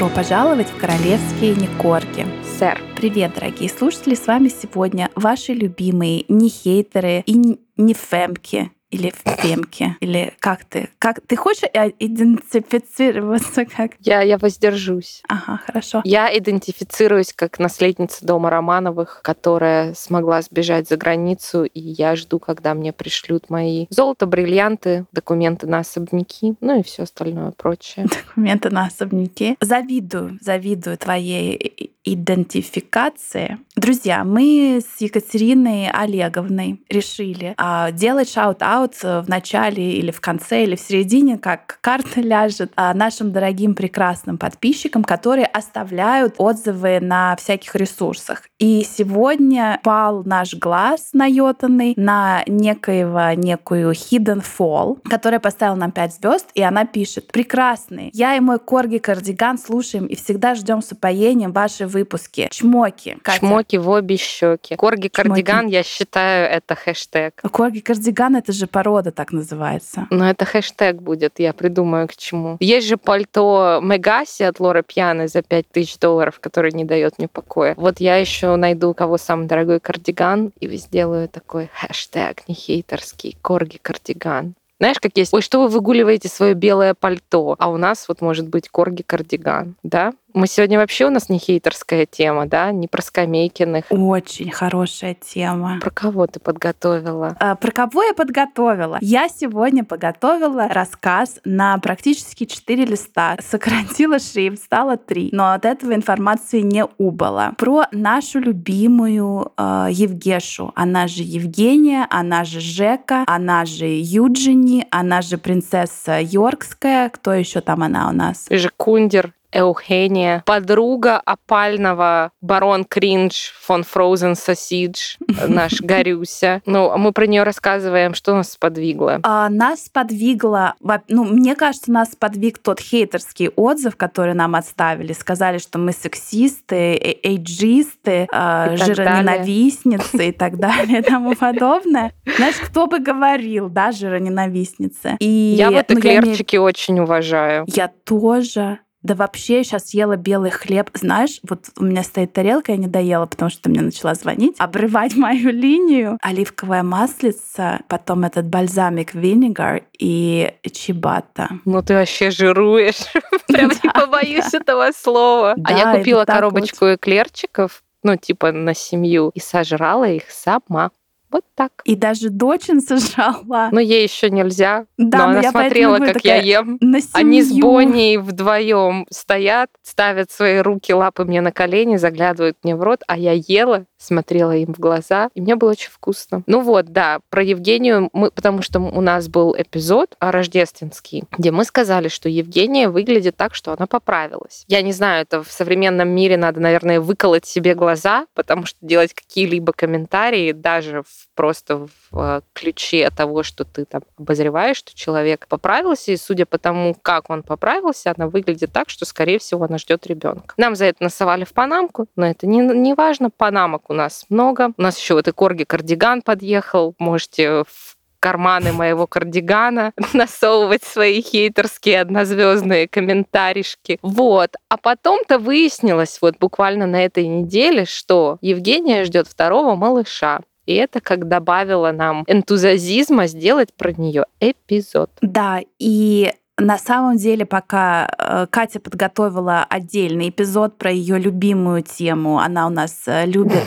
Добро пожаловать в королевские Никорги. Сэр. Привет, дорогие слушатели, с вами сегодня ваши любимые не хейтеры и не фемки, или в темке? Или как ты? Как ты хочешь идентифицироваться как? Я, я воздержусь. Ага, хорошо. Я идентифицируюсь как наследница дома Романовых, которая смогла сбежать за границу, и я жду, когда мне пришлют мои золото, бриллианты, документы на особняки, ну и все остальное прочее. Документы на особняки. Завидую, завидую твоей идентификации. Друзья, мы с Екатериной Олеговной решили а, делать shout-out в начале или в конце или в середине, как карта ляжет, а, нашим дорогим прекрасным подписчикам, которые оставляют отзывы на всяких ресурсах. И сегодня пал наш глаз наетанный на некоего, некую Hidden Fall, которая поставила нам 5 звезд, и она пишет «Прекрасный, я и мой корги кардиган слушаем и всегда ждем с упоением ваши выпуски. Чмоки. Катя. Чмоки в обе щеки. Корги кардиган, я считаю, это хэштег. Корги кардиган это же порода так называется. Но это хэштег будет, я придумаю к чему. Есть же пальто Мегаси от Лоры Пьяны за 5000 долларов, который не дает мне покоя. Вот я еще найду, у кого самый дорогой кардиган, и сделаю такой хэштег не хейтерский, корги кардиган. Знаешь, как есть, ой, что вы выгуливаете свое белое пальто, а у нас вот может быть корги кардиган, да? Мы сегодня вообще у нас не хейтерская тема, да, не про Скамейкиных. Очень хорошая тема. Про кого ты подготовила? А, про кого я подготовила? Я сегодня подготовила рассказ на практически 4 листа. Сократила шрифт, стало 3. Но от этого информации не убыло. Про нашу любимую э, Евгешу. Она же Евгения, она же Жека, она же Юджини, она же принцесса Йоркская. Кто еще там она у нас? Жекундер. Эухения, подруга опального барон Кринж фон Фроузен Сосидж, наш Горюся. Ну, мы про нее рассказываем, что нас сподвигло. А, нас сподвигло, ну, мне кажется, нас сподвиг тот хейтерский отзыв, который нам отставили. Сказали, что мы сексисты, э, эйджисты, э, жироненавистницы и так далее и тому подобное. Знаешь, кто бы говорил, да, жироненавистницы. И, я вот эклерчики ну, очень уважаю. Я тоже. Да вообще, сейчас ела белый хлеб. Знаешь, вот у меня стоит тарелка, я не доела, потому что ты мне начала звонить, обрывать мою линию. Оливковое маслица, потом этот бальзамик винегар и чибата. Ну ты вообще жируешь. Прям не побоюсь этого слова. А я купила коробочку эклерчиков, ну, типа на семью, и сожрала их сама. Вот так. И даже дочин сожрала. Но ей еще нельзя. Да, но, но она смотрела, как я ем. Они с Бонни вдвоем стоят, ставят свои руки, лапы мне на колени, заглядывают мне в рот, а я ела смотрела им в глаза, и мне было очень вкусно. Ну вот, да, про Евгению мы, потому что у нас был эпизод рождественский, где мы сказали, что Евгения выглядит так, что она поправилась. Я не знаю, это в современном мире надо, наверное, выколоть себе глаза, потому что делать какие-либо комментарии даже в, просто в э, ключе того, что ты там обозреваешь, что человек поправился, и судя по тому, как он поправился, она выглядит так, что, скорее всего, она ждет ребенка. Нам за это насовали в Панамку, но это не, не важно, Панамок у нас много. У нас еще вот и корги кардиган подъехал. Можете в карманы моего кардигана насовывать свои хейтерские однозвездные комментаришки. Вот. А потом-то выяснилось вот буквально на этой неделе, что Евгения ждет второго малыша. И это как добавило нам энтузиазма сделать про нее эпизод. Да, и на самом деле, пока э, Катя подготовила отдельный эпизод про ее любимую тему, она у нас э, любит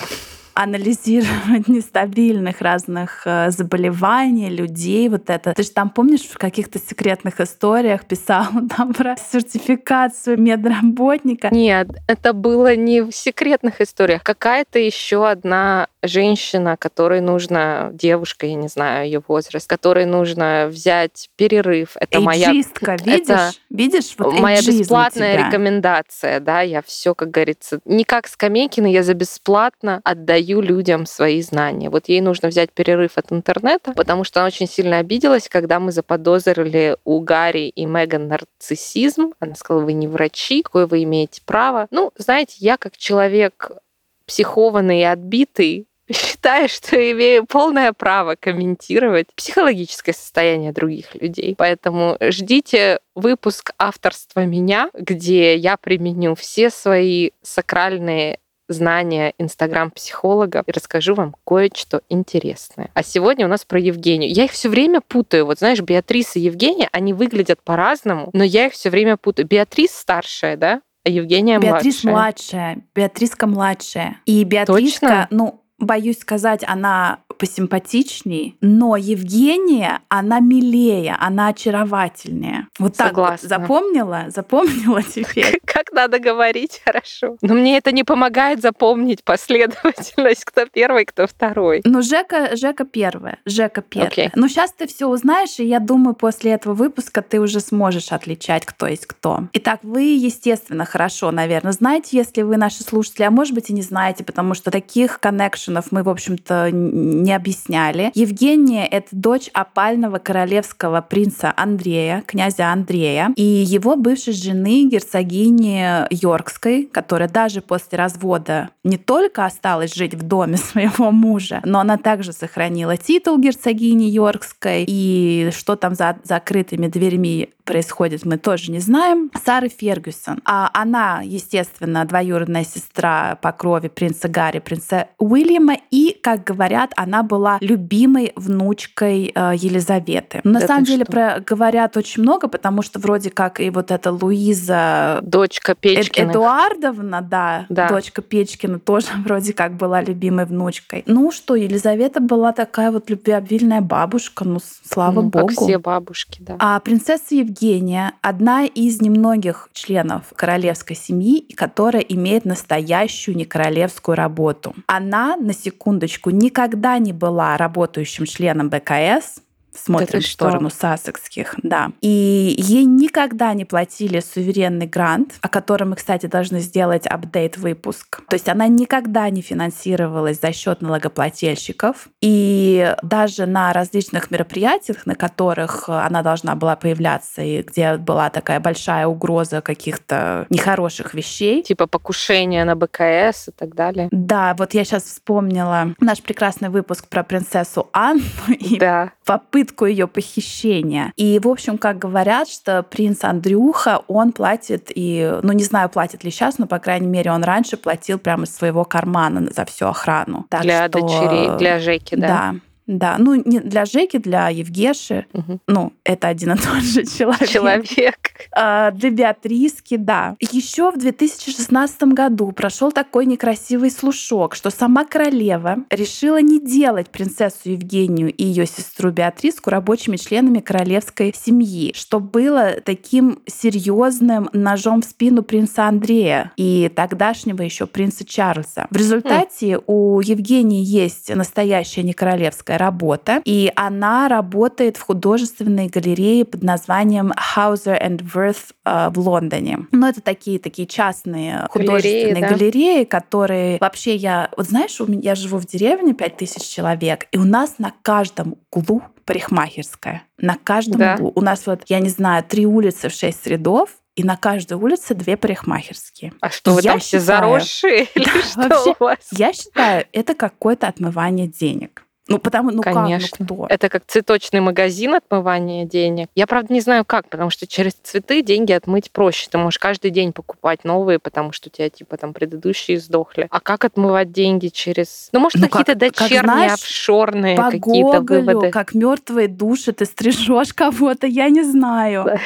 анализировать нестабильных разных э, заболеваний, людей, вот это. Ты же там, помнишь, в каких-то секретных историях писал там про сертификацию медработника? Нет, это было не в секретных историях. Какая-то еще одна женщина, которой нужно, девушка, я не знаю ее возраст, которой нужно взять перерыв. Это моя... видишь? Это видишь? Вот моя бесплатная рекомендация, да, я все, как говорится, не как Скамейкина, я за бесплатно отдаю даю людям свои знания. Вот ей нужно взять перерыв от интернета, потому что она очень сильно обиделась, когда мы заподозрили у Гарри и Меган нарциссизм. Она сказала, вы не врачи, какое вы имеете право. Ну, знаете, я как человек психованный и отбитый, считаю, что имею полное право комментировать психологическое состояние других людей. Поэтому ждите выпуск авторства меня, где я применю все свои сакральные знания инстаграм-психолога и расскажу вам кое-что интересное. А сегодня у нас про Евгению. Я их все время путаю. Вот знаешь, Беатриса и Евгения, они выглядят по-разному, но я их все время путаю. Беатрис старшая, да? А Евгения Беатрис младшая. младшая. Беатриска младшая. И Беатриска, Точно? ну, боюсь сказать, она посимпатичней, но Евгения, она милее, она очаровательнее. Вот так вот запомнила? Запомнила теперь? Как надо говорить, хорошо. Но мне это не помогает запомнить последовательность, кто первый, кто второй. Ну, Жека, Жека первая. Жека первая. Okay. Ну, сейчас ты все узнаешь, и я думаю, после этого выпуска ты уже сможешь отличать, кто есть кто. Итак, вы, естественно, хорошо, наверное, знаете, если вы наши слушатели, а может быть и не знаете, потому что таких коннекшенов мы, в общем-то, не объясняли. Евгения — это дочь опального королевского принца Андрея, князя Андрея, и его бывшей жены, герцогини Йоркской, которая даже после развода не только осталась жить в доме своего мужа, но она также сохранила титул герцогини Йоркской, и что там за закрытыми дверьми происходит, мы тоже не знаем. Сара Фергюсон. А она, естественно, двоюродная сестра по крови принца Гарри, принца Уильяма, и, как говорят, она была любимой внучкой э, Елизаветы. Но на Это самом деле про, говорят очень много, потому что вроде как и вот эта Луиза... Дочка Печкина. Эд Эдуардовна, да, да, дочка Печкина тоже вроде как была любимой внучкой. Ну что, Елизавета была такая вот любвеобильная бабушка, ну слава ну, богу. Как все бабушки, да. А принцесса Евгения Евгения одна из немногих членов королевской семьи, которая имеет настоящую некоролевскую работу. Она, на секундочку, никогда не была работающим членом БКС, смотрим в сторону сассекских, да. И ей никогда не платили суверенный грант, о котором мы, кстати, должны сделать апдейт выпуск. То есть она никогда не финансировалась за счет налогоплательщиков. И даже на различных мероприятиях, на которых она должна была появляться, и где была такая большая угроза каких-то нехороших вещей. Типа покушения на БКС и так далее. Да, вот я сейчас вспомнила наш прекрасный выпуск про принцессу Анну и да. попытку попытку ее похищения. И, в общем, как говорят, что принц Андрюха, он платит и, ну, не знаю, платит ли сейчас, но, по крайней мере, он раньше платил прямо из своего кармана за всю охрану. Так для что... дочерей, для Жеки, да? Да. Да, ну не для Жеки, для Евгеши. Угу. Ну, это один и тот же человек. Человек. А, для Беатриски, да. Еще в 2016 году прошел такой некрасивый слушок, что сама королева решила не делать принцессу Евгению и ее сестру Беатриску рабочими членами королевской семьи, что было таким серьезным ножом в спину принца Андрея и тогдашнего еще принца Чарльза. В результате хм. у Евгении есть настоящая некоролевская работа, и она работает в художественной галерее под названием Hauser and Worth э, в Лондоне. Но это такие такие частные художественные галереи, да? галереи, которые вообще я... Вот знаешь, у меня, я живу в деревне, 5000 человек, и у нас на каждом углу парикмахерская. На каждом да. углу. У нас вот, я не знаю, три улицы в шесть рядов, и на каждой улице две парикмахерские. А что, вы я там считаю, все заросшие? Или что вообще, у вас? Я считаю, это какое-то отмывание денег. Ну, потому, ну Конечно. как, ну кто? Это как цветочный магазин отмывания денег. Я, правда, не знаю как, потому что через цветы деньги отмыть проще. Ты можешь каждый день покупать новые, потому что у тебя, типа, там предыдущие сдохли. А как отмывать деньги через... Ну, может, ну, какие-то дочерние, как, знаешь, офшорные по какие-то выводы. как мертвые души ты стрижешь кого-то, я не знаю. Да.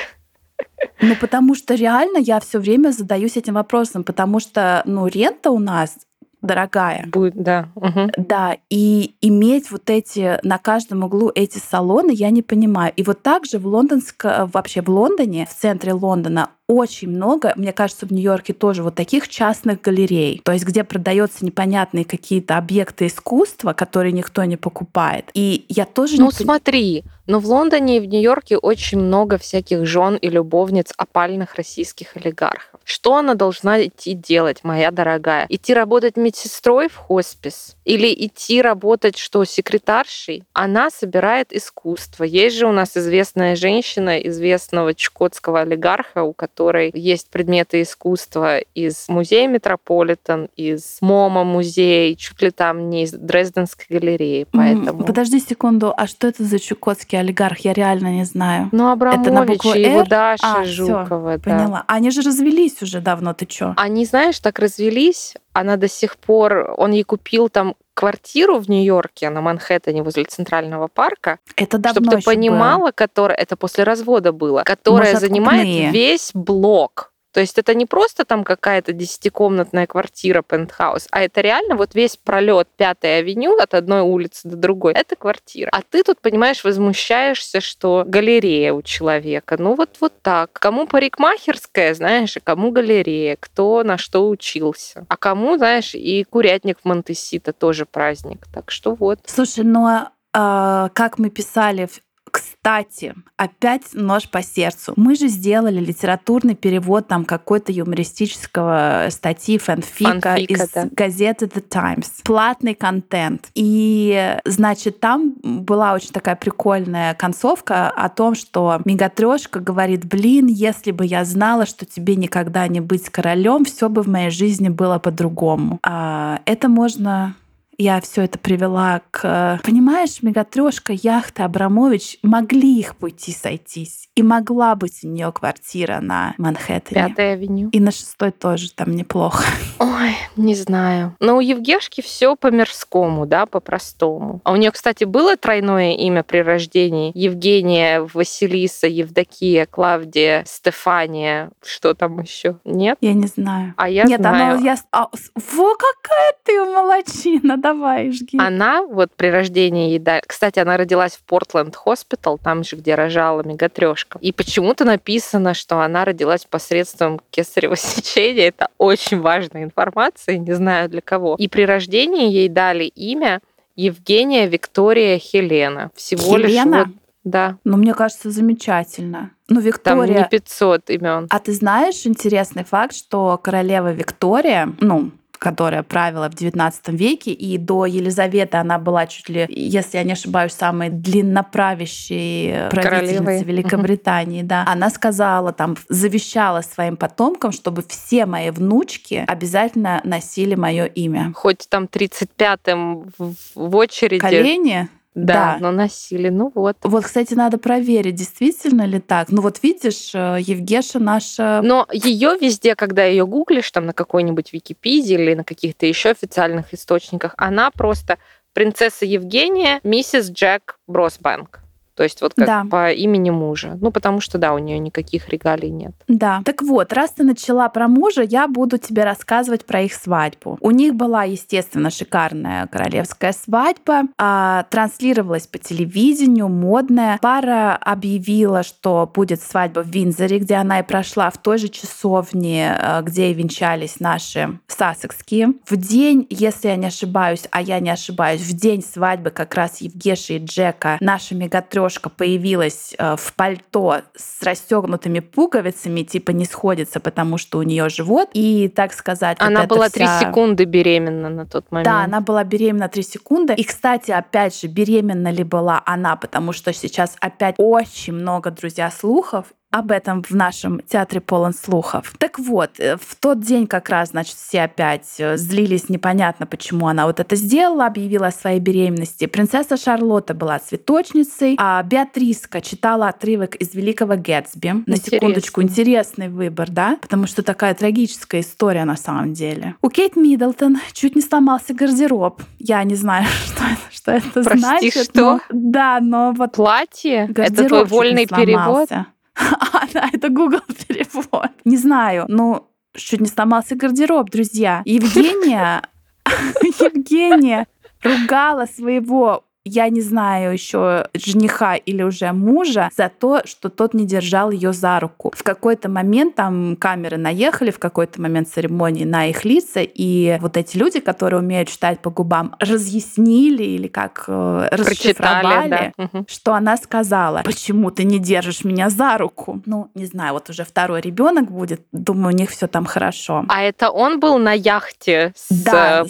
Ну, потому что реально я все время задаюсь этим вопросом, потому что, ну, рента у нас дорогая. Будет, да. Угу. Да, и иметь вот эти на каждом углу эти салоны я не понимаю. И вот также в лондонско вообще в Лондоне, в центре Лондона очень много, мне кажется, в Нью-Йорке тоже вот таких частных галерей, то есть где продаются непонятные какие-то объекты искусства, которые никто не покупает. И я тоже ну, не смотри, но в Лондоне и в Нью-Йорке очень много всяких жен и любовниц опальных российских олигархов. Что она должна идти делать, моя дорогая? Идти работать медсестрой в хоспис? Или идти работать, что секретаршей, она собирает искусство. Есть же у нас известная женщина, известного чукотского олигарха, у которой есть предметы искусства из музея Метрополитен, из MoMA музея, чуть ли там не из Дрезденской галереи. Поэтому... Подожди секунду, а что это за чукотский олигарх? Я реально не знаю. Ну, Абрамович это на букву и его Даша а, Жукова. Всё, да. Поняла. Они же развелись уже давно, ты чё? Они, знаешь, так развелись, она до сих пор, он ей купил там квартиру в Нью-Йорке на Манхэттене возле Центрального парка. Это давно Чтобы ты понимала, было. которая это после развода было, которая Может, занимает весь блок. То есть это не просто там какая-то десятикомнатная квартира, пентхаус, а это реально вот весь пролет Пятой авеню от одной улицы до другой. Это квартира. А ты тут, понимаешь, возмущаешься, что галерея у человека. Ну вот вот так. Кому парикмахерская, знаешь, а кому галерея, кто на что учился. А кому, знаешь, и курятник в Монтесита тоже праздник. Так что вот. Слушай, ну а, а как мы писали кстати, опять нож по сердцу. Мы же сделали литературный перевод там какой-то юмористического статьи фанфика, фанфика из да. газеты The Times. Платный контент. И, значит, там была очень такая прикольная концовка о том, что Мегатрешка говорит, блин, если бы я знала, что тебе никогда не быть королем, все бы в моей жизни было по-другому. А это можно я все это привела к... Понимаешь, мегатрешка, яхта, Абрамович могли их пути сойтись. И могла быть у нее квартира на Манхэттене. Пятая авеню. И на шестой тоже там неплохо. Ой, не знаю. Но у Евгешки все по-мирскому, да, по-простому. А у нее, кстати, было тройное имя при рождении. Евгения, Василиса, Евдокия, Клавдия, Стефания. Что там еще? Нет? Я не знаю. А я Нет, знаю. Она, я... А, во, какая ты молодчина! Давай, жги. Она вот при рождении ей Кстати, она родилась в Портленд Хоспитал, там же, где рожала мегатрешка. И почему-то написано, что она родилась посредством кесарево сечения. Это очень важная информация, не знаю для кого. И при рождении ей дали имя Евгения Виктория Хелена. Всего Хелена? лишь вот да. Ну, мне кажется, замечательно. Ну, Виктория... Там не 500 имен. А ты знаешь интересный факт, что королева Виктория, ну, которая правила в XIX веке, и до Елизаветы она была чуть ли, если я не ошибаюсь, самой длинноправящей правительницей Великобритании. Да. Она сказала, там, завещала своим потомкам, чтобы все мои внучки обязательно носили мое имя. Хоть там 35-м в очереди. Колени? Да, да, но носили. Ну вот. Вот, кстати, надо проверить, действительно ли так. Ну вот видишь, э, Евгеша наша. Но ее везде, когда ее гуглишь, там на какой-нибудь Википедии или на каких-то еще официальных источниках, она просто принцесса Евгения, миссис Джек Бросбанк. То есть вот как да. по имени мужа. Ну, потому что, да, у нее никаких регалий нет. Да. Так вот, раз ты начала про мужа, я буду тебе рассказывать про их свадьбу. У них была, естественно, шикарная королевская свадьба. А, транслировалась по телевидению, модная. Пара объявила, что будет свадьба в Винзоре, где она и прошла, в той же часовне, э, где и венчались наши сассекские. В день, если я не ошибаюсь, а я не ошибаюсь, в день свадьбы как раз Евгеши и Джека наша мегатрёшка девушка появилась э, в пальто с расстегнутыми пуговицами, типа не сходится, потому что у нее живот. И, так сказать, она вот была три вся... секунды беременна на тот момент. Да, она была беременна три секунды. И, кстати, опять же, беременна ли была она, потому что сейчас опять очень много, друзья, слухов, об этом в нашем театре полон слухов. Так вот, э, в тот день как раз, значит, все опять э, злились непонятно, почему она вот это сделала, объявила о своей беременности. Принцесса Шарлотта была цветочницей, а Беатриска читала отрывок из Великого Гэтсби. На Интересно. секундочку, интересный выбор, да? Потому что такая трагическая история на самом деле. У Кейт Миддлтон чуть не сломался гардероб. Я не знаю, что это, что это Прости, значит. что? Но, да, но вот... Платье? Это твой вольный перевод? А, да, это Google перевод. Не знаю, но чуть не сломался гардероб, друзья. Евгения, Евгения ругала своего я не знаю еще жениха или уже мужа за то, что тот не держал ее за руку. В какой-то момент там камеры наехали, в какой-то момент церемонии на их лица, и вот эти люди, которые умеют читать по губам, разъяснили или как э, расшифровали, да. что она сказала, почему ты не держишь меня за руку? Ну, не знаю, вот уже второй ребенок будет, думаю, у них все там хорошо. А это он был на яхте с да,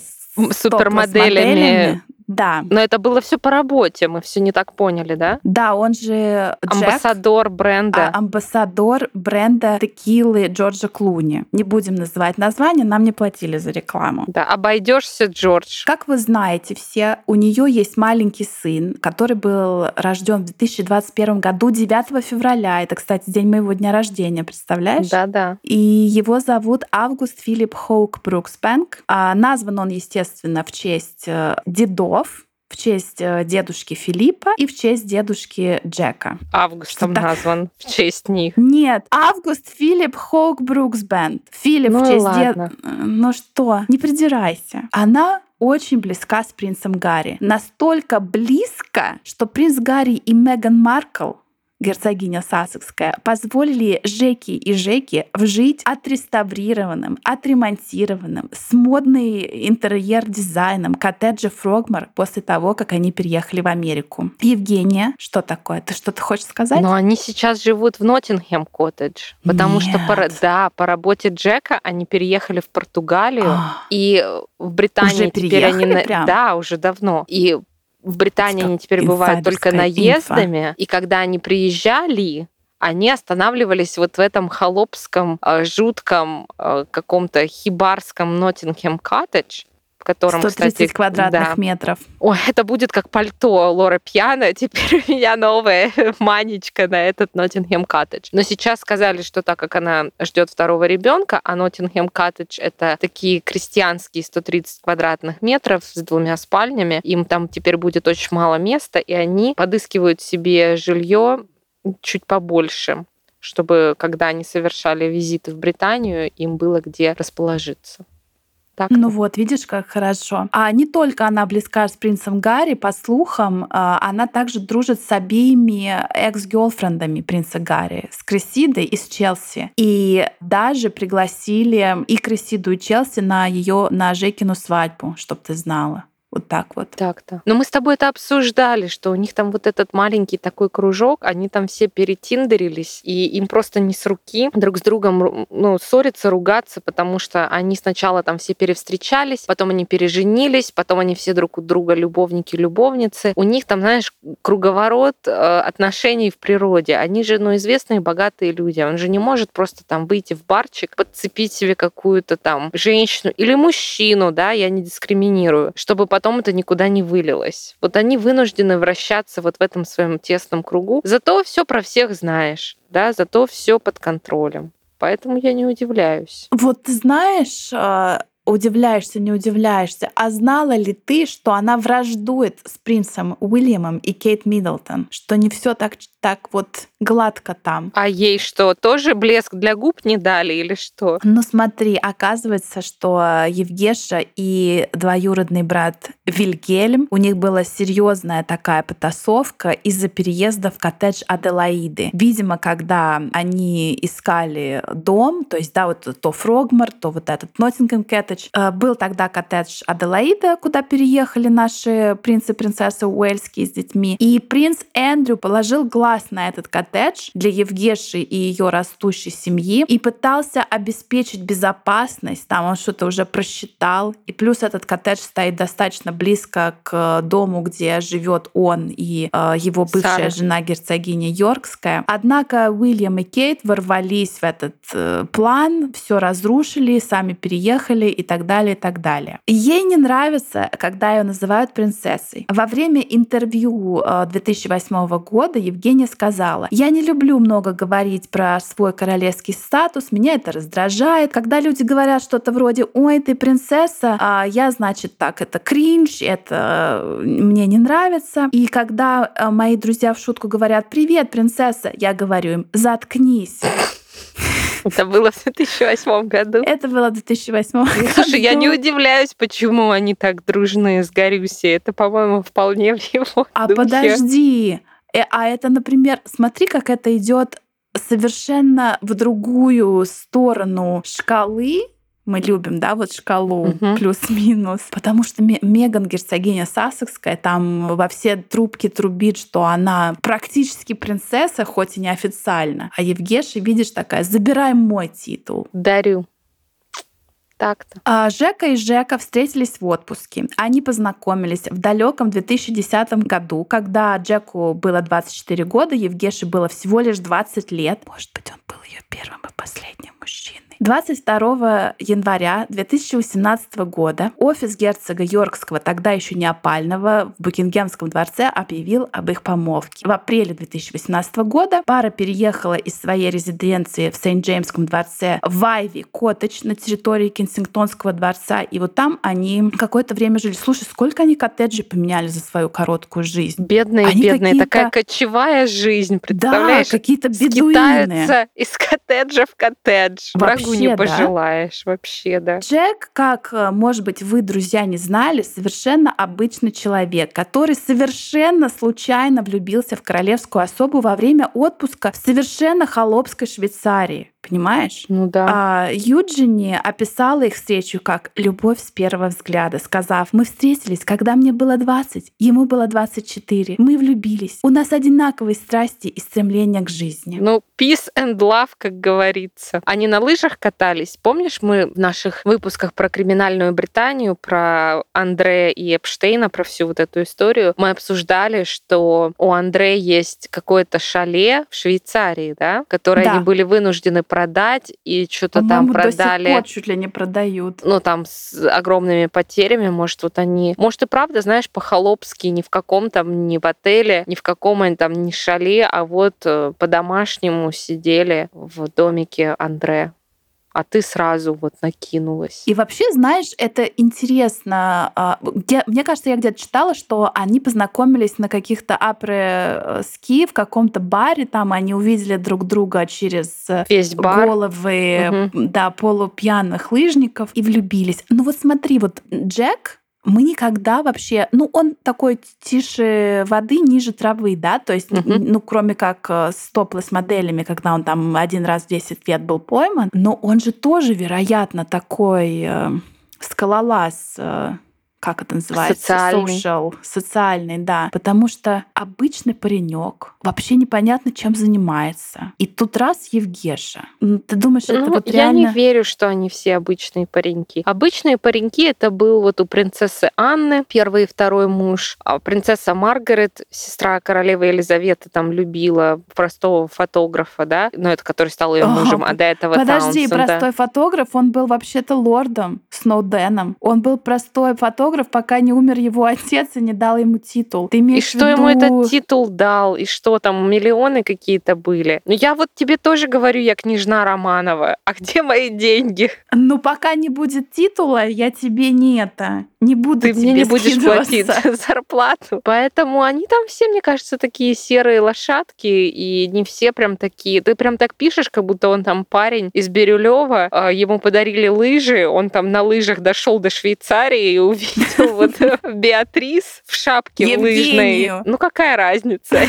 супермоделями. Да. Но это было все по работе, мы все не так поняли, да? Да, он же Джек, амбассадор бренда. А, амбассадор бренда текилы Джорджа Клуни. Не будем называть название, нам не платили за рекламу. Да, обойдешься, Джордж. Как вы знаете все, у нее есть маленький сын, который был рожден в 2021 году 9 февраля. Это, кстати, день моего дня рождения, представляешь? Да, да. И его зовут Август Филипп Хоук Брукспенк. А назван он, естественно, в честь э, дедо в честь э, дедушки Филиппа и в честь дедушки Джека. Августом так... назван в честь них. Нет, Август Филипп Хоук Бруксбенд. Филипп ну, в честь деда. Ну что, не придирайся. Она очень близка с принцем Гарри. Настолько близко, что принц Гарри и Меган Маркл герцогиня Сассекская, позволили Жеки и Жеки вжить отреставрированным, отремонтированным, с модный интерьер-дизайном коттеджа Фрогмар после того, как они переехали в Америку. Евгения, что такое? Ты что-то хочешь сказать? Но они сейчас живут в Ноттингем коттедж, потому Нет. что по, да, по работе Джека они переехали в Португалию, а, и в Британии уже теперь они... Прям? Да, уже давно. И в Британии они теперь бывают только наездами, инфа. и когда они приезжали, они останавливались вот в этом холопском, э, жутком э, каком-то хибарском Ноттингем коттедж, котором, 130 кстати, квадратных да. метров. Ой, это будет как пальто Лора Пьяна. Теперь у меня новая манечка на этот Ноттингем Коттедж. Но сейчас сказали, что так как она ждет второго ребенка, а Ноттингем Коттедж это такие крестьянские 130 квадратных метров с двумя спальнями, им там теперь будет очень мало места, и они подыскивают себе жилье чуть побольше чтобы когда они совершали визиты в Британию, им было где расположиться. Так. Ну вот, видишь, как хорошо. А не только она близка с принцем Гарри, по слухам, а, она также дружит с обеими экс-гелфрендами принца Гарри, с Крисидой и с Челси. И даже пригласили и Крисиду, и Челси на ее на Жекину свадьбу, чтобы ты знала. Вот так вот. Так-то. Но мы с тобой это обсуждали, что у них там вот этот маленький такой кружок, они там все перетиндерились, и им просто не с руки друг с другом ну, ссориться, ругаться, потому что они сначала там все перевстречались, потом они переженились, потом они все друг у друга любовники, любовницы. У них там, знаешь, круговорот э, отношений в природе. Они же, ну, известные богатые люди. Он же не может просто там выйти в барчик, подцепить себе какую-то там женщину или мужчину, да, я не дискриминирую, чтобы потом потом это никуда не вылилось. Вот они вынуждены вращаться вот в этом своем тесном кругу. Зато все про всех знаешь, да, зато все под контролем. Поэтому я не удивляюсь. Вот ты знаешь, а, удивляешься, не удивляешься, а знала ли ты, что она враждует с принцем Уильямом и Кейт Миддлтон, что не все так, так вот гладко там. А ей что, тоже блеск для губ не дали или что? Ну смотри, оказывается, что Евгеша и двоюродный брат Вильгельм, у них была серьезная такая потасовка из-за переезда в коттедж Аделаиды. Видимо, когда они искали дом, то есть, да, вот то Фрогмар, то вот этот Ноттингем коттедж, э, был тогда коттедж Аделаида, куда переехали наши принцы и принцессы Уэльские с детьми. И принц Эндрю положил глаз на этот коттедж для Евгеши и ее растущей семьи и пытался обеспечить безопасность. Там он что-то уже просчитал. И плюс этот коттедж стоит достаточно близко к дому, где живет он и э, его бывшая Сара. жена герцогиня Йоркская. Однако Уильям и Кейт ворвались в этот э, план, все разрушили, сами переехали и так далее, и так далее. Ей не нравится, когда ее называют принцессой. Во время интервью э, 2008 года Евгения сказала, я не люблю много говорить про свой королевский статус, меня это раздражает. Когда люди говорят что-то вроде «Ой, ты принцесса», а я, значит, так, это кринж, это э, мне не нравится. И когда э, мои друзья в шутку говорят «Привет, принцесса», я говорю им «Заткнись». Это было в 2008 году. Это было в 2008 году. Слушай, я не удивляюсь, почему они так дружны с Гарюси. Это, по-моему, вполне в его А духе. подожди, Э, а это, например, смотри, как это идет совершенно в другую сторону шкалы, мы любим, да, вот шкалу угу. плюс-минус, потому что Меган герцогиня Сассекская там во все трубки трубит, что она практически принцесса, хоть и неофициально. А Евгеша, видишь, такая, забирай мой титул. Дарю. Так-то. А, Жека и Жека встретились в отпуске. Они познакомились в далеком 2010 году, когда Джеку было 24 года, Евгеше было всего лишь 20 лет. Может быть, он был ее первым и последним мужчиной. 22 января 2018 года офис герцога Йоркского, тогда еще не опального, в Букингемском дворце объявил об их помолвке. В апреле 2018 года пара переехала из своей резиденции в Сент-Джеймском дворце в Айви Коттедж на территории Кенсингтонского дворца, и вот там они какое-то время жили. Слушай, сколько они коттеджей поменяли за свою короткую жизнь? Бедные, они бедные, такая кочевая жизнь, представляешь? Да, какие-то бедуины. из коттеджа в коттедж. Вообще врагу не пожелаешь да? вообще, да. Джек, как, э, может быть, вы, друзья, не знали, совершенно обычный человек, который совершенно случайно влюбился в королевскую особу во время отпуска в совершенно холопской Швейцарии понимаешь? Ну да. А Юджини описала их встречу как любовь с первого взгляда, сказав, мы встретились, когда мне было 20, ему было 24, мы влюбились, у нас одинаковые страсти и стремления к жизни. Ну, peace and love, как говорится. Они на лыжах катались. Помнишь, мы в наших выпусках про криминальную Британию, про Андрея и Эпштейна, про всю вот эту историю, мы обсуждали, что у Андрея есть какое-то шале в Швейцарии, да, которое да. они были вынуждены продать, и что-то там продали. До сих пор чуть ли не продают. Ну, там с огромными потерями, может, вот они... Может, и правда, знаешь, по-холопски, ни в каком там, ни в отеле, ни в каком они там, ни шале, а вот э, по-домашнему сидели в домике Андре а ты сразу вот накинулась. И вообще, знаешь, это интересно. А, мне кажется, я где-то читала, что они познакомились на каких-то апре-ски в каком-то баре, там они увидели друг друга через Весь бар. головы угу. да, полупьяных лыжников и влюбились. Ну вот смотри, вот Джек мы никогда вообще, ну, он такой тише воды, ниже травы, да, то есть, uh-huh. ну, кроме как э, с топлес-моделями, когда он там один раз в 10 лет был пойман, но он же тоже, вероятно, такой э, скалолаз, э, как это называется? Социальный. Social, социальный, да. Потому что обычный паренек вообще непонятно, чем занимается. И тут раз Евгеша. Ты думаешь, ну, это вот я реально... не верю, что они все обычные пареньки. Обычные пареньки это был вот у принцессы Анны, первый и второй муж. А принцесса Маргарет, сестра королевы Елизаветы, там любила простого фотографа, да, ну это который стал ее мужем, а до этого Подожди, Таунсенда. простой фотограф, он был вообще-то лордом Сноуденом. Он был простой фотограф, фотограф, пока не умер его отец и не дал ему титул. Ты и что ему этот титул дал? И что там, миллионы какие-то были? Ну я вот тебе тоже говорю, я княжна Романова. А где мои деньги? Ну пока не будет титула, я тебе не это. Не буду Ты тебе мне не будешь платить зарплату. Поэтому они там все, мне кажется, такие серые лошадки, и не все прям такие. Ты прям так пишешь, как будто он там парень из Бирюлева, а, ему подарили лыжи, он там на лыжах дошел до Швейцарии и увидел увидел вот Беатрис в шапке лыжной. Ну какая разница?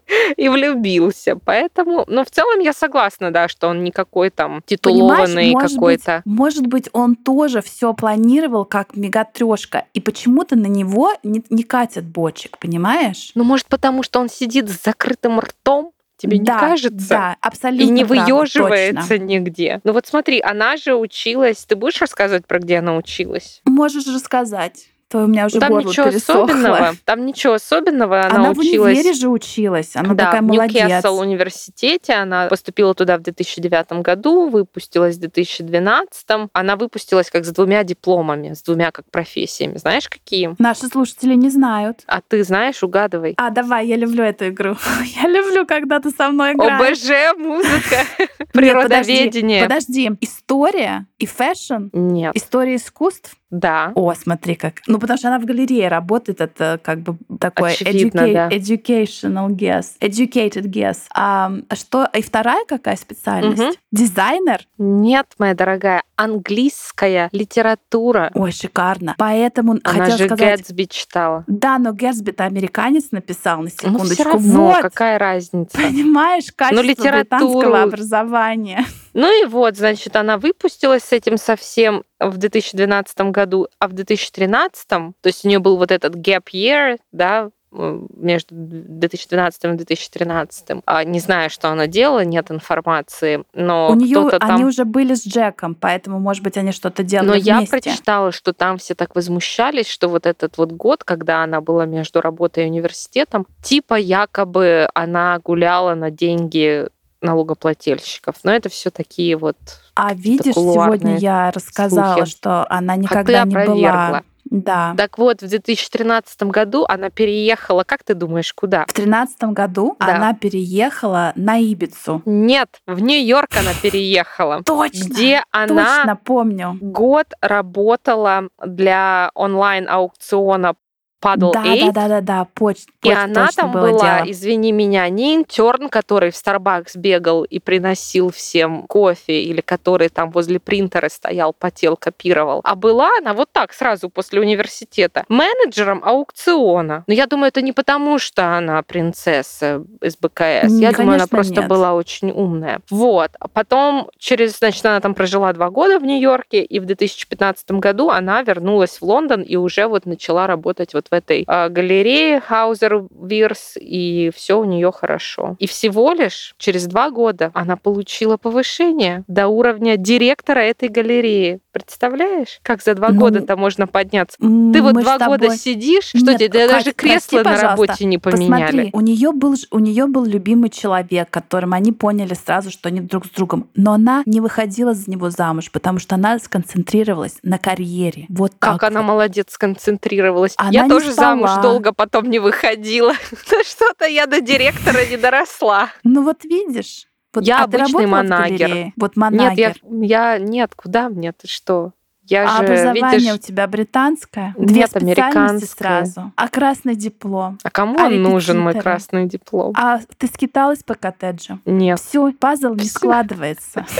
и влюбился. Поэтому, но ну, в целом я согласна, да, что он не какой там титулованный какой-то. Быть, может быть, он тоже все планировал как мегатрешка, и почему-то на него не, не катят бочек, понимаешь? Ну, может, потому что он сидит с закрытым ртом, Тебе да, не кажется? Да, абсолютно. И не выеживается точно. нигде. Ну вот смотри, она же училась. Ты будешь рассказывать про где она училась? Можешь рассказать то у меня уже там горло ничего пересохло. особенного. Там ничего особенного. Она, она училась... в универе же училась. Она да, такая молодец. в Ньюкасл университете. Она поступила туда в 2009 году, выпустилась в 2012. Она выпустилась как с двумя дипломами, с двумя как профессиями. Знаешь, какие? Наши слушатели не знают. А ты знаешь, угадывай. А, давай, я люблю эту игру. Я люблю, когда ты со мной играешь. ОБЖ, музыка, природоведение. Подожди, история и fashion? Нет. История искусств? Да. О, смотри как. Ну, потому что она в галерее работает, это как бы такой Очевидно, educa- да. educational guess, educated guess. А что, и вторая какая специальность? Угу. Дизайнер? Нет, моя дорогая, английская литература. Ой, шикарно. Поэтому Она хотела же сказать... Гэтсби читала. Да, но Гэтсби-то американец написал, на Ну, секундочку. все равно, вот. какая разница? Понимаешь, качество литературу- британского образования. Ну и вот, значит, она выпустилась с этим совсем в 2012 году, а в 2013, то есть у нее был вот этот gap year, да, между 2012 и 2013. А, не знаю, что она делала, нет информации, но У нее там... они уже были с Джеком, поэтому, может быть, они что-то делали Но вместе. я прочитала, что там все так возмущались, что вот этот вот год, когда она была между работой и университетом, типа якобы она гуляла на деньги налогоплательщиков. Но это все такие вот. А видишь, сегодня я рассказала, слухи. что она никогда не была. Да. Так вот, в 2013 году она переехала, как ты думаешь, куда? В 2013 году да. она переехала на Ибицу. Нет, в Нью-Йорк она переехала. Точно. Где она точно помню. год работала для онлайн-аукциона Paddle да, 8. Да, да, да, да, поч- И она там было была, дело. извини меня, не интерн, который в Starbucks бегал и приносил всем кофе, или который там возле принтера стоял, потел, копировал. А была она вот так сразу после университета менеджером аукциона. Но я думаю, это не потому, что она принцесса из БКС. Я думаю, она конечно, просто нет. была очень умная. Вот. А потом через, значит, она там прожила два года в Нью-Йорке, и в 2015 году она вернулась в Лондон и уже вот начала работать вот в этой э, галерее Хаузер Вирс, и все у нее хорошо. И всего лишь через два года она получила повышение до уровня директора этой галереи. Представляешь, как за два Ну, года-то можно подняться? Ты вот два тобой- года сидишь, что Нет, тебе Кать, даже кресло прости, на работе не поменяли. Посмотри, у нее был у нее был любимый человек, которым они поняли сразу, что они друг с другом. Но она не выходила за него замуж, потому что она сконцентрировалась на карьере. Вот Как так она вот. молодец, сконцентрировалась. Она я тоже замуж спала. долго потом не выходила. Что-то я до директора не доросла. Ну вот видишь. Вот, Я а обычный манагер. Вот Нет, манагер. я, я нет, куда мне? Ты что? Я а же, образование видишь, у тебя британское? Две Нет, американское. сразу. А красный диплом? а кому а он нужен, мой красный диплом? А ты скиталась по коттеджу? Нет. Все, пазл не Всё. складывается.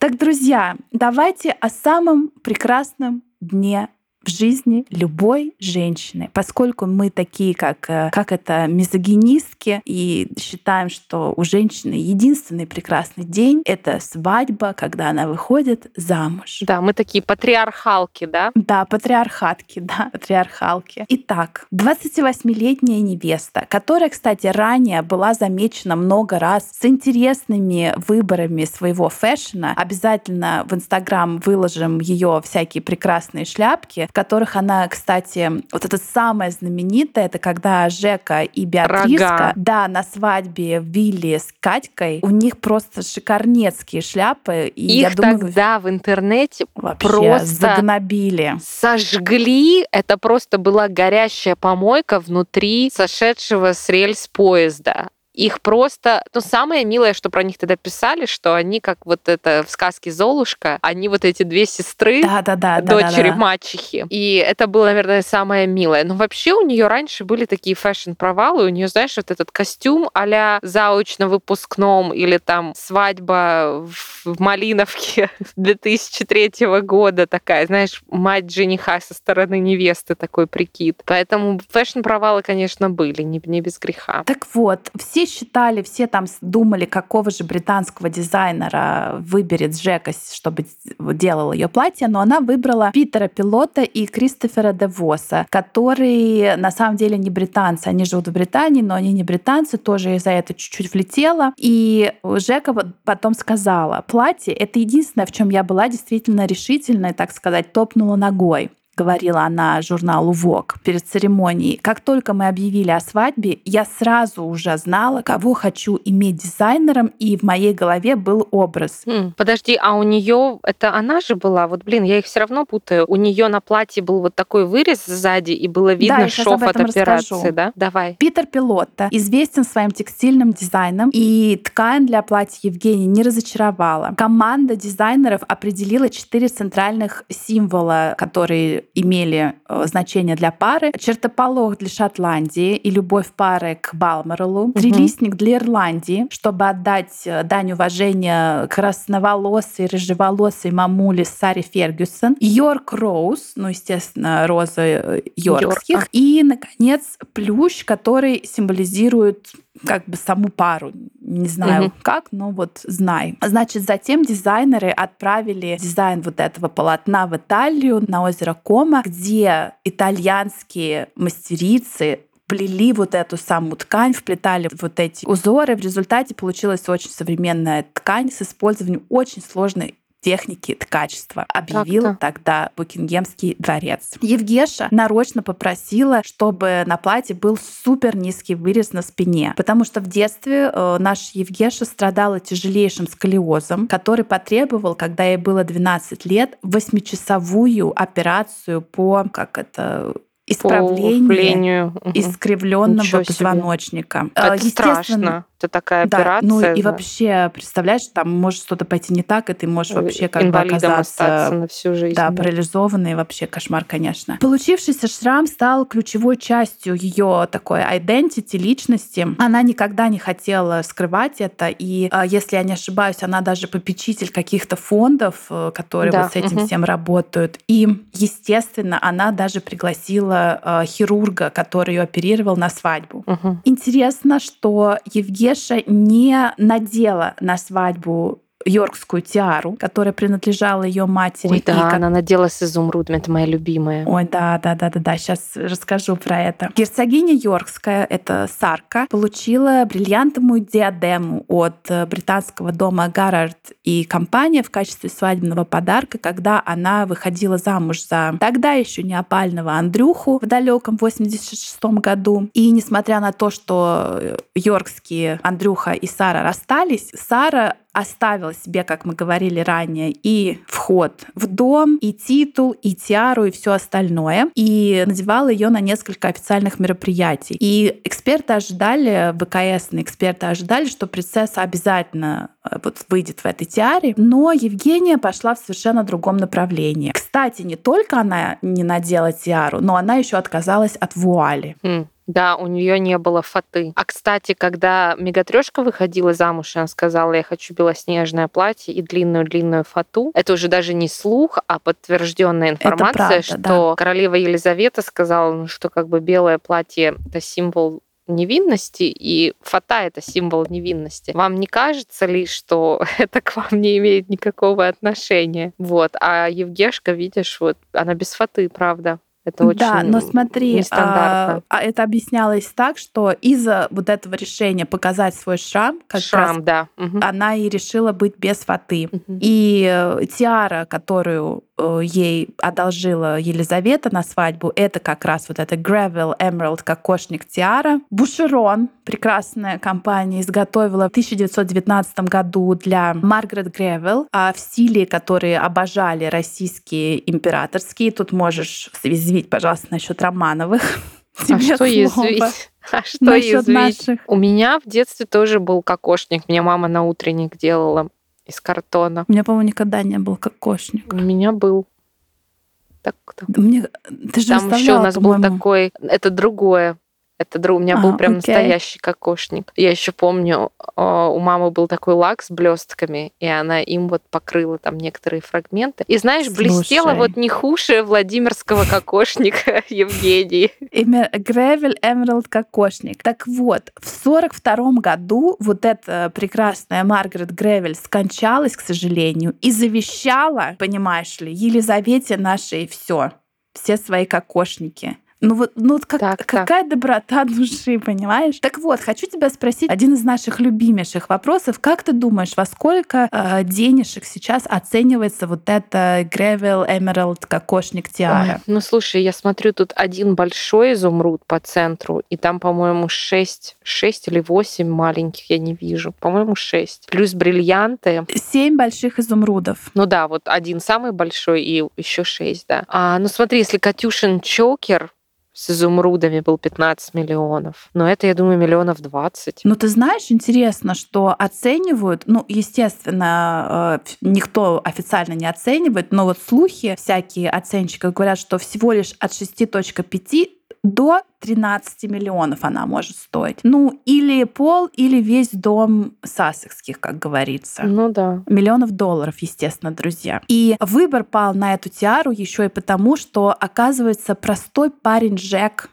Так, друзья, давайте о самом прекрасном дне в жизни любой женщины, поскольку мы такие, как, э, как это, мизогинистки, и считаем, что у женщины единственный прекрасный день — это свадьба, когда она выходит замуж. Да, мы такие патриархалки, да? Да, патриархатки, да, патриархалки. Итак, 28-летняя невеста, которая, кстати, ранее была замечена много раз с интересными выборами своего фэшна. Обязательно в Инстаграм выложим ее всякие прекрасные шляпки, которых она, кстати, вот это самое знаменитое, это когда Жека и Беатриска, Рога. да, на свадьбе Вилли с Катькой, у них просто шикарнецкие шляпы. И я Их думаю, тогда в интернете просто загнобили. сожгли. Это просто была горящая помойка внутри сошедшего с рельс поезда. Их просто... Ну, самое милое, что про них тогда писали, что они, как вот это в сказке «Золушка», они вот эти две сестры, Да, да, да, да, дочери да, да. мачехи. И это было, наверное, самое милое. Но вообще у нее раньше были такие фэшн-провалы. У нее, знаешь, вот этот костюм а-ля зауч на выпускном или там свадьба в в Малиновке 2003 года такая, знаешь, мать жениха со стороны невесты такой прикид. Поэтому фэшн-провалы, конечно, были, не, не без греха. Так вот, все считали, все там думали, какого же британского дизайнера выберет Джека, чтобы делал ее платье, но она выбрала Питера Пилота и Кристофера Девоса, которые на самом деле не британцы. Они живут в Британии, но они не британцы, тоже я за это чуть-чуть влетела. И Жека потом сказала, платье — это единственное, в чем я была действительно решительной, так сказать, топнула ногой говорила она журналу Vogue перед церемонией. Как только мы объявили о свадьбе, я сразу уже знала, кого хочу иметь дизайнером, и в моей голове был образ. М, Подожди, а у нее это она же была? Вот, блин, я их все равно путаю. У нее на платье был вот такой вырез сзади, и было видно щас шов от операции, расскажу. да? Давай. Питер Пилотто известен своим текстильным дизайном, и ткань для платья Евгений не разочаровала. Команда дизайнеров определила четыре центральных символа, которые имели э, значение для пары. Чертополох для Шотландии и любовь пары к Балморелу. Трилистник для Ирландии, чтобы отдать э, дань уважения красноволосой, рыжеволосой мамуле Саре Фергюсон. Йорк Роуз, ну, естественно, розы э, йоркских. Йорка. И, наконец, плющ, который символизирует как бы саму пару. Не знаю Мгм. как, но вот знай. Значит, затем дизайнеры отправили дизайн вот этого полотна в Италию, на озеро Кома, где итальянские мастерицы плели вот эту самую ткань, вплетали вот эти узоры. В результате получилась очень современная ткань с использованием очень сложной техники ткачества, объявил Так-то. тогда Букингемский дворец. Евгеша нарочно попросила, чтобы на платье был супер низкий вырез на спине, потому что в детстве э, наш Евгеша страдала тяжелейшим сколиозом, который потребовал, когда ей было 12 лет, восьмичасовую операцию по, как это, исправлению искривленного позвоночника. Это страшно это такая да, операция. Ну и вообще, представляешь, там может что-то пойти не так, и ты можешь вообще как бы оказаться на всю жизнь. Да, да, парализованный, вообще кошмар, конечно. Получившийся шрам стал ключевой частью ее такой identity, личности. Она никогда не хотела скрывать это, и а, если я не ошибаюсь, она даже попечитель каких-то фондов, э, которые да. вот с этим угу. всем работают. И, естественно, она даже пригласила хирурга, который ее оперировал на свадьбу. Угу. Интересно, что Евгений Кеша не надела на свадьбу йоркскую тиару, которая принадлежала ее матери. Ой, да, как... она надела с изумрудом, это моя любимая. Ой, да, да, да, да, да, сейчас расскажу про это. Герцогиня Йоркская, это Сарка, получила бриллиантовую диадему от э, британского дома Гаррард и компания в качестве свадебного подарка, когда она выходила замуж за тогда еще не опального Андрюху в далеком 86 году. И несмотря на то, что э, йоркские Андрюха и Сара расстались, Сара оставила себе, как мы говорили ранее, и вход в дом, и титул, и тиару, и все остальное, и надевала ее на несколько официальных мероприятий. И эксперты ожидали, ВКСные эксперты ожидали, что принцесса обязательно э, вот выйдет в этой тиаре, но Евгения пошла в совершенно другом направлении. Кстати, не только она не надела тиару, но она еще отказалась от вуали. Mm. Да, у нее не было фаты. А кстати, когда Мегатрешка выходила замуж, она сказала, я хочу белоснежное платье и длинную-длинную фату. Это уже даже не слух, а подтвержденная информация, правда, что да. королева Елизавета сказала, ну, что как бы белое платье это символ невинности, и фата — это символ невинности. Вам не кажется ли, что это к вам не имеет никакого отношения? Вот. А Евгешка, видишь, вот она без фаты, правда. Это очень Да, но смотри, а, а это объяснялось так, что из-за вот этого решения показать свой шрам, как шрам, раз да. она и решила быть без фаты. Угу. И э, тиара, которую Э, ей одолжила Елизавета на свадьбу, это как раз вот это Gravel Emerald кокошник Тиара. Бушерон, прекрасная компания, изготовила в 1919 году для Маргарет Гревел а в стиле, которые обожали российские императорские. Тут можешь извить, пожалуйста, насчет Романовых. А что язвить? А что язвить? Наших. У меня в детстве тоже был кокошник. Меня мама на утренник делала из картона. У меня, по-моему, никогда не был кокошник. У меня был. Так-то. Мне... Ты же Там еще у нас был такой... Это другое. Это друг, у меня а, был прям окей. настоящий кокошник. Я еще помню, а, у мамы был такой лак с блестками, и она им вот покрыла там некоторые фрагменты. И знаешь, Слушай. блестела вот не хуже Владимирского кокошника Евгений. Имя Гревель Эмералд кокошник. Так вот, в сорок втором году вот эта прекрасная Маргарет Гревель скончалась, к сожалению, и завещала, понимаешь ли, Елизавете нашей все все свои кокошники. Ну вот, ну вот как, так, какая так. доброта души, понимаешь? Так вот, хочу тебя спросить один из наших любимейших вопросов. Как ты думаешь, во сколько э, денежек сейчас оценивается вот это Gravel Emerald кокошник Тиара? Ну слушай, я смотрю, тут один большой изумруд по центру, и там, по-моему, 6, 6 или 8 маленьких я не вижу. По-моему, 6. Плюс бриллианты. 7 больших изумрудов. Ну да, вот один самый большой и еще 6, да. А, ну смотри, если Катюшин чокер, с изумрудами был 15 миллионов. Но это, я думаю, миллионов 20. Ну, ты знаешь, интересно, что оценивают, ну, естественно, э, никто официально не оценивает, но вот слухи всякие оценщики говорят, что всего лишь от 6.5 до 13 миллионов она может стоить. Ну, или пол, или весь дом сассекских, как говорится. Ну да. Миллионов долларов, естественно, друзья. И выбор пал на эту тиару еще и потому, что, оказывается, простой парень Джек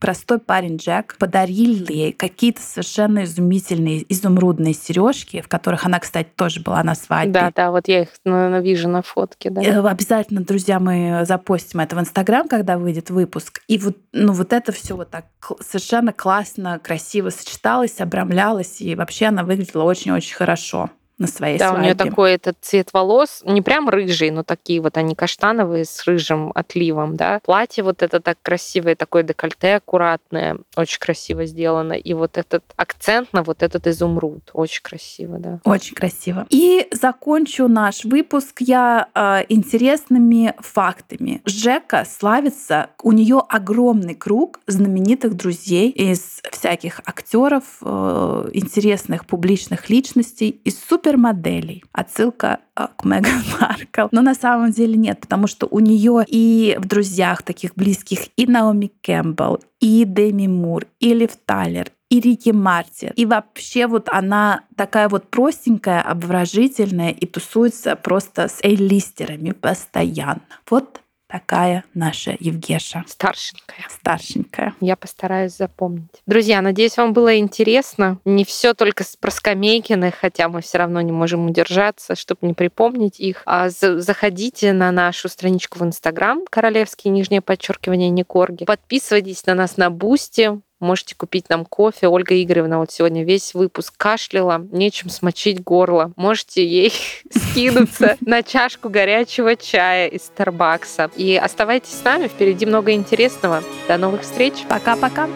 простой парень Джек подарил ей какие-то совершенно изумительные изумрудные сережки, в которых она, кстати, тоже была на свадьбе. Да, да, вот я их наверное, вижу на фотке. Да. Э, обязательно, друзья, мы запостим это в Инстаграм, когда выйдет выпуск. И вот, ну, вот это все вот так совершенно классно, красиво сочеталось, обрамлялось, и вообще она выглядела очень-очень хорошо на своей да, свадьбе. у нее такой этот цвет волос, не прям рыжий, но такие вот они каштановые с рыжим отливом, да. Платье вот это так красивое, такое декольте аккуратное, очень красиво сделано. И вот этот акцент на вот этот изумруд, очень красиво, да. Очень красиво. И закончу наш выпуск я э, интересными фактами. Жека славится, у нее огромный круг знаменитых друзей из всяких актеров, э, интересных публичных личностей, из супер супермоделей. Отсылка а, к Меган Маркл. Но на самом деле нет, потому что у нее и в друзьях таких близких и Наоми Кэмпбелл, и Деми Мур, и Лив Тайлер, и Рики Мартин. И вообще вот она такая вот простенькая, обворожительная и тусуется просто с A-lister ами постоянно. Вот такая наша Евгеша. Старшенькая. Старшенькая. Я постараюсь запомнить. Друзья, надеюсь, вам было интересно. Не все только про Скамейкиных, хотя мы все равно не можем удержаться, чтобы не припомнить их. А заходите на нашу страничку в Инстаграм «Королевские нижнее подчеркивание Некорги». Подписывайтесь на нас на Boosty. Можете купить нам кофе. Ольга Игоревна вот сегодня весь выпуск кашляла, нечем смочить горло. Можете ей скинуться на чашку горячего чая из Старбакса. И оставайтесь с нами, впереди много интересного. До новых встреч. Пока-пока.